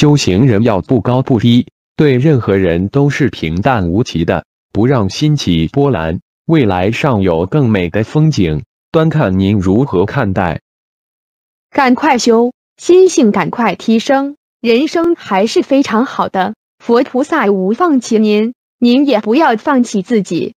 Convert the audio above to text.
修行人要不高不低对任何人都是平淡无奇的不让心起波澜未来尚有更美的风景端看您如何看待。赶快修心性赶快提升人生还是非常好的佛菩萨无放弃您您也不要放弃自己。